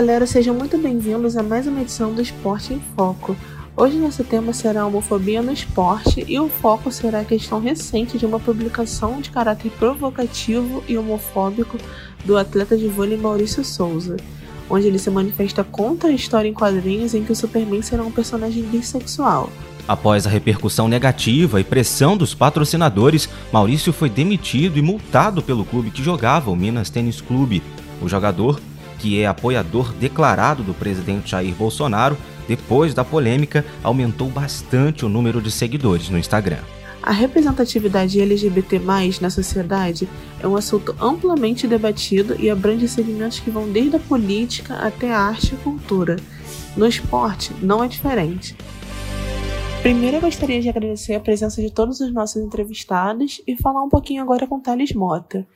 Galera, sejam muito bem-vindos a mais uma edição do Esporte em Foco. Hoje nosso tema será homofobia no esporte e o foco será a questão recente de uma publicação de caráter provocativo e homofóbico do atleta de vôlei Maurício Souza, onde ele se manifesta contra a história em quadrinhos em que o Superman será um personagem bissexual. Após a repercussão negativa e pressão dos patrocinadores, Maurício foi demitido e multado pelo clube que jogava, o Minas Tênis Clube. O jogador, que é apoiador declarado do presidente Jair Bolsonaro, depois da polêmica, aumentou bastante o número de seguidores no Instagram. A representatividade LGBT na sociedade é um assunto amplamente debatido e abrange segmentos que vão desde a política até a arte e cultura. No esporte, não é diferente. Primeiro, eu gostaria de agradecer a presença de todos os nossos entrevistados e falar um pouquinho agora com Thales Mota.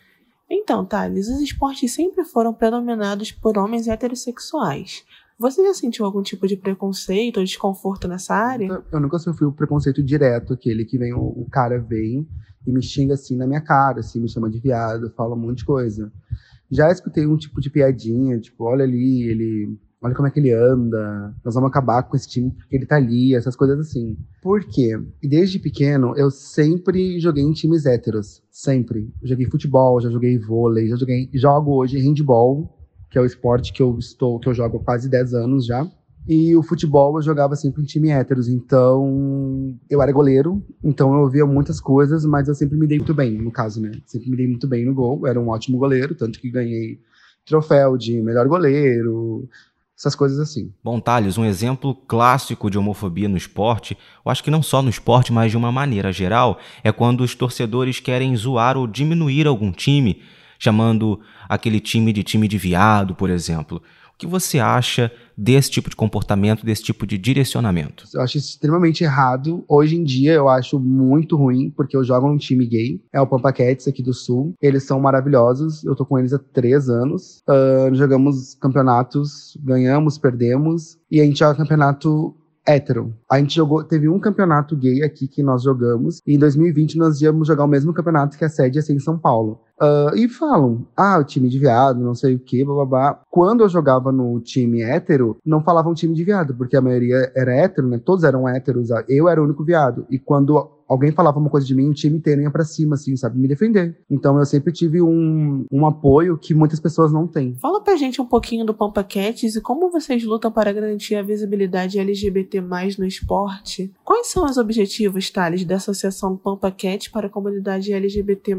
Então, Thales, os esportes sempre foram predominados por homens heterossexuais. Você já sentiu algum tipo de preconceito ou desconforto nessa área? Eu nunca sofri o preconceito direto, aquele que vem, o, cara vem e me xinga assim na minha cara, assim, me chama de viado, fala um monte de coisa. Já escutei um tipo de piadinha, tipo, olha ali, ele olha como é que ele anda, nós vamos acabar com esse time porque ele tá ali, essas coisas assim. Por quê? Desde pequeno, eu sempre joguei em times héteros. Sempre. Eu joguei futebol, já joguei vôlei, já joguei. Jogo hoje handball, que é o esporte que eu estou, que eu jogo há quase 10 anos já. E o futebol eu jogava sempre em time héteros, então eu era goleiro, então eu via muitas coisas, mas eu sempre me dei muito bem, no caso, né? Sempre me dei muito bem no gol, eu era um ótimo goleiro, tanto que ganhei troféu de melhor goleiro, essas coisas assim. Bom, Thales, um exemplo clássico de homofobia no esporte, eu acho que não só no esporte, mas de uma maneira geral, é quando os torcedores querem zoar ou diminuir algum time, chamando aquele time de time de viado, por exemplo. O que você acha desse tipo de comportamento, desse tipo de direcionamento? Eu acho extremamente errado. Hoje em dia eu acho muito ruim, porque eu jogo num time gay. É o Pampa Cats aqui do Sul. Eles são maravilhosos. Eu tô com eles há três anos. Uh, jogamos campeonatos, ganhamos, perdemos. E a gente joga campeonato hétero. A gente jogou, teve um campeonato gay aqui que nós jogamos, e em 2020 nós íamos jogar o mesmo campeonato que a sede ia ser em São Paulo. Uh, e falam, ah, o time de viado, não sei o que, blá. Quando eu jogava no time hétero, não falavam time de viado, porque a maioria era hétero, né? Todos eram héteros, eu era o único viado. E quando alguém falava uma coisa de mim, o time inteiro ia pra cima, assim, sabe? Me defender. Então eu sempre tive um, um apoio que muitas pessoas não têm. Fala pra gente um pouquinho do Pampa Cats e como vocês lutam para garantir a visibilidade LGBT no esporte. Quais são os objetivos, Thales, da Associação Pampa Cat para a comunidade LGBT?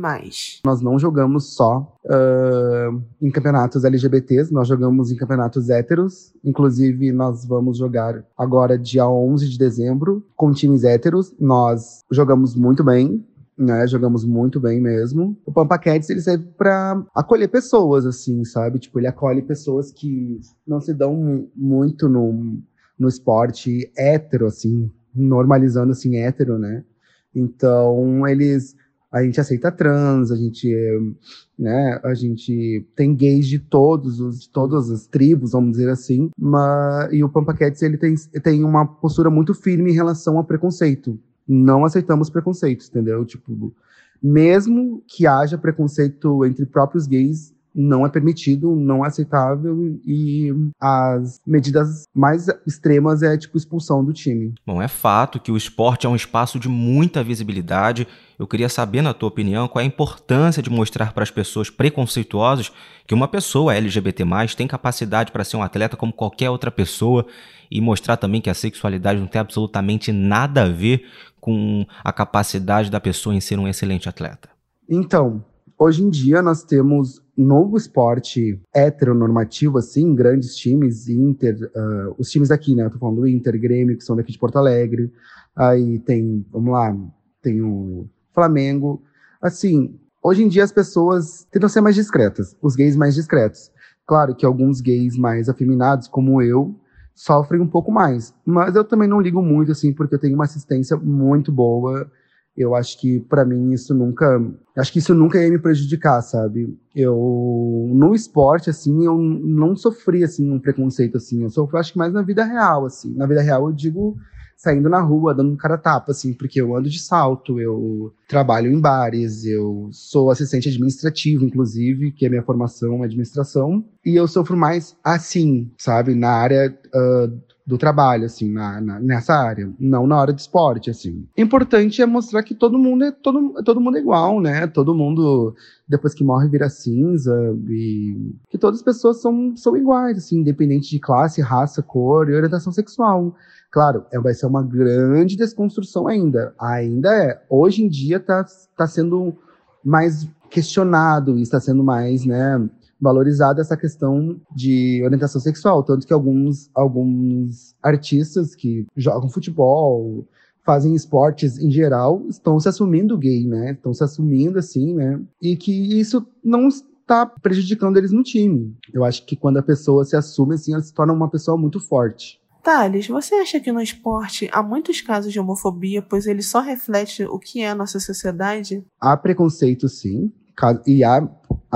Nós não jogamos só uh, em campeonatos LGBTs, nós jogamos em campeonatos héteros. Inclusive, nós vamos jogar agora, dia 11 de dezembro, com times héteros. Nós jogamos muito bem, né? Jogamos muito bem mesmo. O Pampa Cats, ele serve para acolher pessoas, assim, sabe? Tipo, ele acolhe pessoas que não se dão muito no, no esporte hétero, assim, normalizando, assim, hétero, né? Então, eles a gente aceita trans, a gente, né, a gente tem gays de todos os, de todas as tribos, vamos dizer assim, mas, e o Pampa Cats, ele tem, tem uma postura muito firme em relação ao preconceito. Não aceitamos preconceitos, entendeu? Tipo, mesmo que haja preconceito entre próprios gays, não é permitido, não é aceitável e as medidas mais extremas é tipo expulsão do time. Bom, é fato que o esporte é um espaço de muita visibilidade. Eu queria saber, na tua opinião, qual é a importância de mostrar para as pessoas preconceituosas que uma pessoa LGBT+, tem capacidade para ser um atleta como qualquer outra pessoa e mostrar também que a sexualidade não tem absolutamente nada a ver com a capacidade da pessoa em ser um excelente atleta. Então, hoje em dia nós temos novo esporte heteronormativo, assim, grandes times, Inter, uh, os times daqui, né? Eu tô falando do Inter, Grêmio, que são daqui de Porto Alegre. Aí tem, vamos lá, tem o Flamengo. Assim, hoje em dia as pessoas tentam ser mais discretas, os gays mais discretos. Claro que alguns gays mais afeminados, como eu, sofrem um pouco mais. Mas eu também não ligo muito, assim, porque eu tenho uma assistência muito boa eu acho que para mim isso nunca, acho que isso nunca ia me prejudicar, sabe? Eu no esporte assim, eu não sofri assim um preconceito assim, eu sofro acho que mais na vida real assim. Na vida real eu digo saindo na rua, dando cara tapa, assim, porque eu ando de salto, eu trabalho em bares, eu sou assistente administrativo, inclusive, que é minha formação administração, e eu sofro mais assim, sabe, na área uh, do trabalho, assim, na, na, nessa área, não na hora de esporte, assim. Importante é mostrar que todo mundo é todo, todo mundo é igual, né? Todo mundo depois que morre vira cinza e que todas as pessoas são, são iguais, assim, independente de classe, raça, cor e orientação sexual. Claro, é, vai ser uma grande desconstrução ainda. Ainda é. Hoje em dia está tá sendo mais questionado e está sendo mais, né, valorizada essa questão de orientação sexual, tanto que alguns, alguns artistas que jogam futebol, fazem esportes em geral, estão se assumindo gay, né? Estão se assumindo assim, né? E que isso não está prejudicando eles no time. Eu acho que quando a pessoa se assume assim, ela se torna uma pessoa muito forte. Thales, você acha que no esporte há muitos casos de homofobia, pois ele só reflete o que é a nossa sociedade? Há preconceito, sim. E há,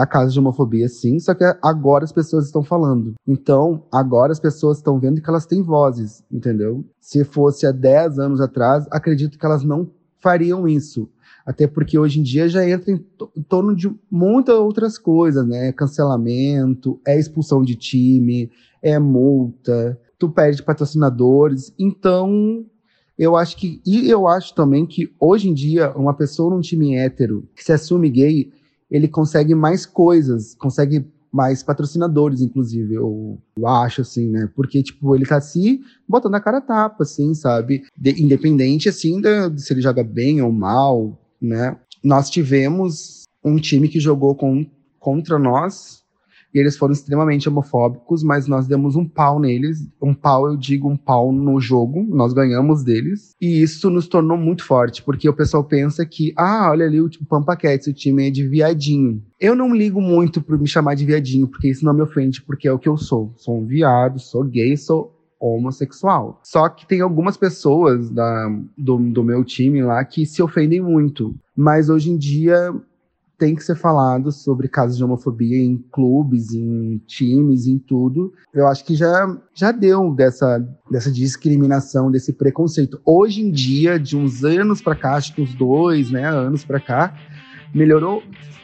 há casos de homofobia, sim, só que agora as pessoas estão falando. Então, agora as pessoas estão vendo que elas têm vozes, entendeu? Se fosse há 10 anos atrás, acredito que elas não fariam isso. Até porque hoje em dia já entra em, em torno de muitas outras coisas, né? Cancelamento, é expulsão de time, é multa, tu perde patrocinadores. Então, eu acho que. E eu acho também que hoje em dia, uma pessoa num time hétero que se assume gay, ele consegue mais coisas, consegue mais patrocinadores, inclusive, eu, acho, assim, né? Porque, tipo, ele tá se botando a cara tapa, assim, sabe? De, independente, assim, de se ele joga bem ou mal, né? Nós tivemos um time que jogou com, contra nós e eles foram extremamente homofóbicos, mas nós demos um pau neles. Um pau, eu digo, um pau no jogo. Nós ganhamos deles. E isso nos tornou muito forte, porque o pessoal pensa que, ah, olha ali o tipo, Pampa Cats, o time é de viadinho. Eu não ligo muito por me chamar de viadinho, porque isso não me ofende, porque é o que eu sou. Sou um viado, sou gay, sou homossexual. Só que tem algumas pessoas da, do, do meu time lá que se ofendem muito. Mas hoje em dia tem que ser falado sobre casos de homofobia em clubes, em times, em tudo. Eu acho que já, já deu dessa, dessa discriminação, desse preconceito. Hoje em dia, de uns anos para cá, acho que uns dois né, anos para cá, melhorou,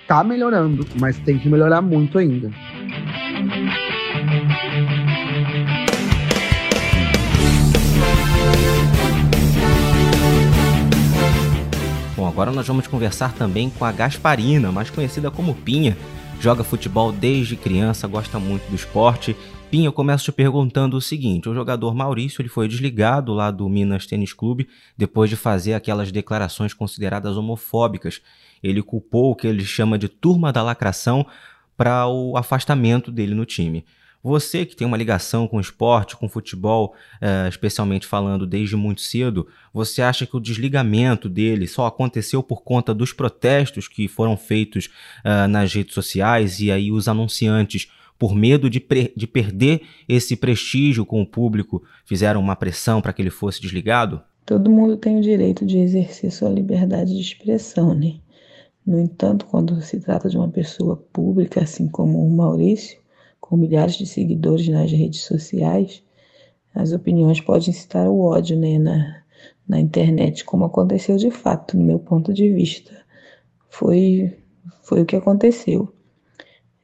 tá melhorando, mas tem que melhorar muito ainda. Agora nós vamos conversar também com a Gasparina, mais conhecida como Pinha. Joga futebol desde criança, gosta muito do esporte. Pinha, eu começo te perguntando o seguinte: o jogador Maurício ele foi desligado lá do Minas Tênis Clube depois de fazer aquelas declarações consideradas homofóbicas. Ele culpou o que ele chama de turma da lacração para o afastamento dele no time. Você que tem uma ligação com esporte, com futebol, é, especialmente falando desde muito cedo, você acha que o desligamento dele só aconteceu por conta dos protestos que foram feitos é, nas redes sociais e aí os anunciantes por medo de, de perder esse prestígio com o público, fizeram uma pressão para que ele fosse desligado? Todo mundo tem o direito de exercer sua liberdade de expressão, né? No entanto, quando se trata de uma pessoa pública, assim como o Maurício, com milhares de seguidores nas redes sociais, as opiniões podem incitar o ódio né, na, na internet, como aconteceu de fato, no meu ponto de vista. Foi, foi o que aconteceu.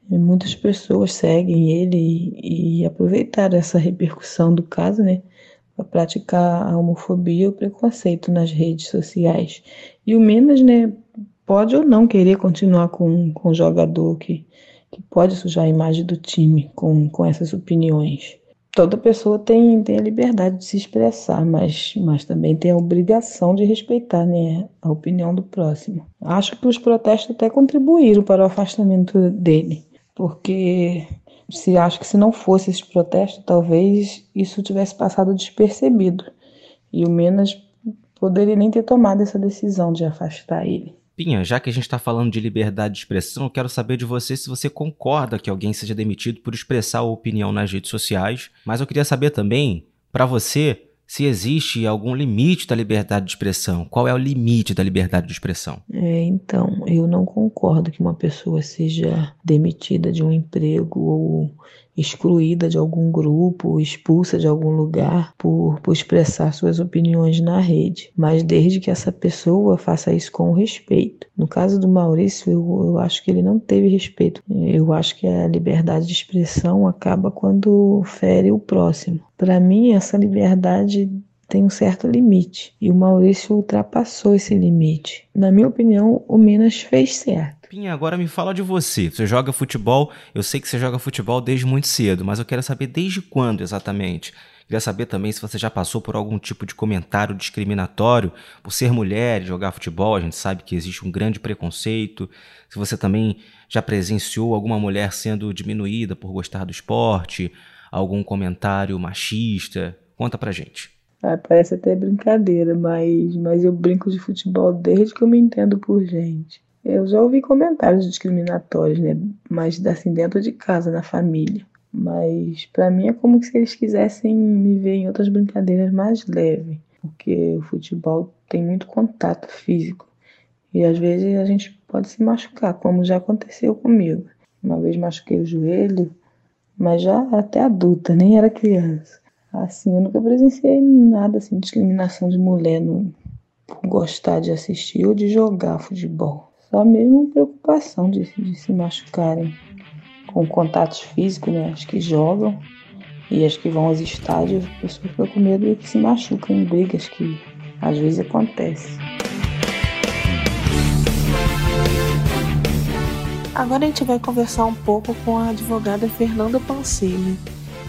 E muitas pessoas seguem ele e, e aproveitaram essa repercussão do caso, né, para praticar a homofobia e o preconceito nas redes sociais. E o Minas, né, pode ou não querer continuar com, com o jogador que que pode sujar a imagem do time com, com essas opiniões. Toda pessoa tem, tem a liberdade de se expressar, mas, mas também tem a obrigação de respeitar né, a opinião do próximo. Acho que os protestos até contribuíram para o afastamento dele, porque se acho que se não fosse esse protesto, talvez isso tivesse passado despercebido e o Menas poderia nem ter tomado essa decisão de afastar ele. Pinha, já que a gente está falando de liberdade de expressão, eu quero saber de você se você concorda que alguém seja demitido por expressar a opinião nas redes sociais. Mas eu queria saber também, para você, se existe algum limite da liberdade de expressão. Qual é o limite da liberdade de expressão? É, então, eu não concordo que uma pessoa seja demitida de um emprego ou excluída de algum grupo, expulsa de algum lugar por, por expressar suas opiniões na rede, mas desde que essa pessoa faça isso com respeito. No caso do Maurício, eu, eu acho que ele não teve respeito. Eu acho que a liberdade de expressão acaba quando fere o próximo. Para mim, essa liberdade tem um certo limite e o Maurício ultrapassou esse limite. Na minha opinião, o Minas fez certo. Pinha, agora me fala de você. Você joga futebol, eu sei que você joga futebol desde muito cedo, mas eu quero saber desde quando exatamente. Queria saber também se você já passou por algum tipo de comentário discriminatório por ser mulher e jogar futebol. A gente sabe que existe um grande preconceito. Se você também já presenciou alguma mulher sendo diminuída por gostar do esporte, algum comentário machista? Conta pra gente. Ah, parece até brincadeira, mas, mas eu brinco de futebol desde que eu me entendo por gente. Eu já ouvi comentários discriminatórios, né? Mas assim, dentro de casa, na família. Mas para mim é como se eles quisessem me ver em outras brincadeiras mais leves. Porque o futebol tem muito contato físico. E às vezes a gente pode se machucar, como já aconteceu comigo. Uma vez machuquei o joelho, mas já até adulta, nem era criança. Assim, eu nunca presenciei nada assim, discriminação de mulher no, por gostar de assistir ou de jogar futebol. Só mesmo preocupação de, de se machucarem com contatos físicos, né? As que jogam e as que vão aos estádios, as pessoas ficam com medo que se machucam em brigas que às vezes acontecem. Agora a gente vai conversar um pouco com a advogada Fernanda Pancini.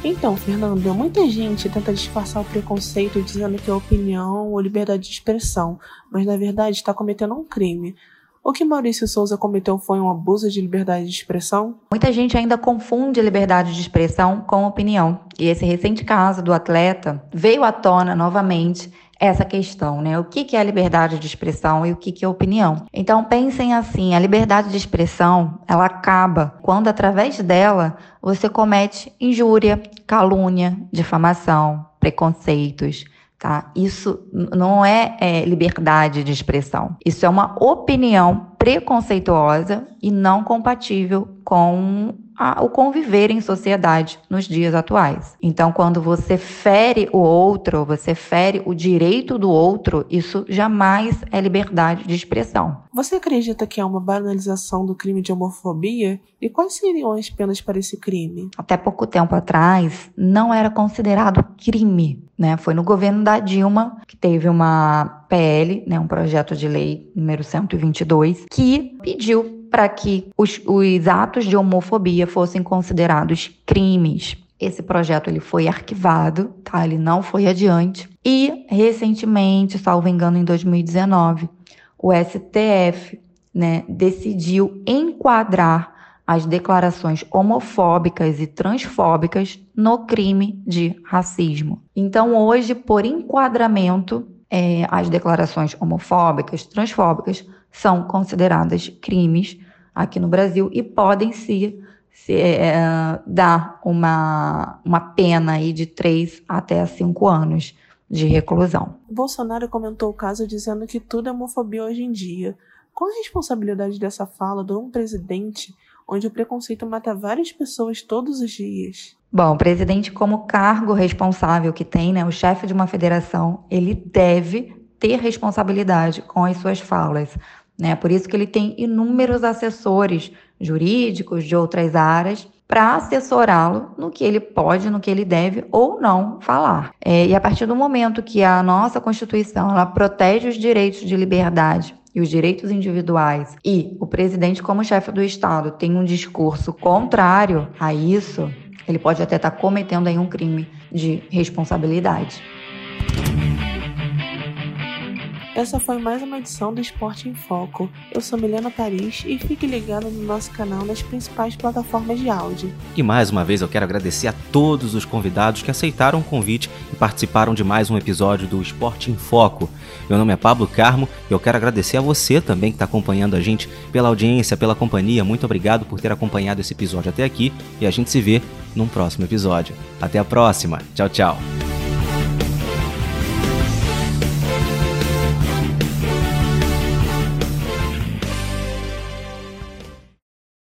Então, Fernanda, muita gente tenta disfarçar o preconceito dizendo que é opinião ou liberdade de expressão, mas na verdade está cometendo um crime. O que Maurício Souza cometeu foi um abuso de liberdade de expressão? Muita gente ainda confunde liberdade de expressão com opinião. E esse recente caso do atleta veio à tona novamente essa questão, né? O que é liberdade de expressão e o que é opinião? Então pensem assim, a liberdade de expressão, ela acaba quando através dela você comete injúria, calúnia, difamação, preconceitos, tá? Isso não é, é liberdade de expressão. Isso é uma opinião preconceituosa e não compatível com a, o conviver em sociedade nos dias atuais. Então, quando você fere o outro, você fere o direito do outro, isso jamais é liberdade de expressão. Você acredita que há uma banalização do crime de homofobia? E quais seriam as penas para esse crime? Até pouco tempo atrás, não era considerado crime. Né? Foi no governo da Dilma que teve uma PL, né, um projeto de lei número 122, que pediu para que os, os atos de homofobia fossem considerados crimes. Esse projeto ele foi arquivado, tá? Ele não foi adiante. E recentemente, salvo engano, em 2019, o STF, né, decidiu enquadrar as declarações homofóbicas e transfóbicas no crime de racismo. Então, hoje, por enquadramento, é, as declarações homofóbicas, transfóbicas são consideradas crimes aqui no Brasil e podem se, se é, dar uma, uma pena aí de 3 até 5 anos de reclusão. Bolsonaro comentou o caso dizendo que tudo é homofobia hoje em dia. Qual a responsabilidade dessa fala de um presidente onde o preconceito mata várias pessoas todos os dias? Bom, o presidente, como cargo responsável que tem, né, o chefe de uma federação, ele deve ter responsabilidade com as suas falas. Né? Por isso que ele tem inúmeros assessores jurídicos de outras áreas para assessorá-lo no que ele pode, no que ele deve ou não falar. É, e a partir do momento que a nossa Constituição ela protege os direitos de liberdade e os direitos individuais e o presidente, como chefe do Estado, tem um discurso contrário a isso, ele pode até estar tá cometendo aí um crime de responsabilidade. Essa foi mais uma edição do Esporte em Foco. Eu sou Milena Paris e fique ligado no nosso canal nas principais plataformas de áudio. E mais uma vez eu quero agradecer a todos os convidados que aceitaram o convite e participaram de mais um episódio do Esporte em Foco. Meu nome é Pablo Carmo e eu quero agradecer a você também que está acompanhando a gente pela audiência, pela companhia. Muito obrigado por ter acompanhado esse episódio até aqui e a gente se vê num próximo episódio. Até a próxima. Tchau, tchau.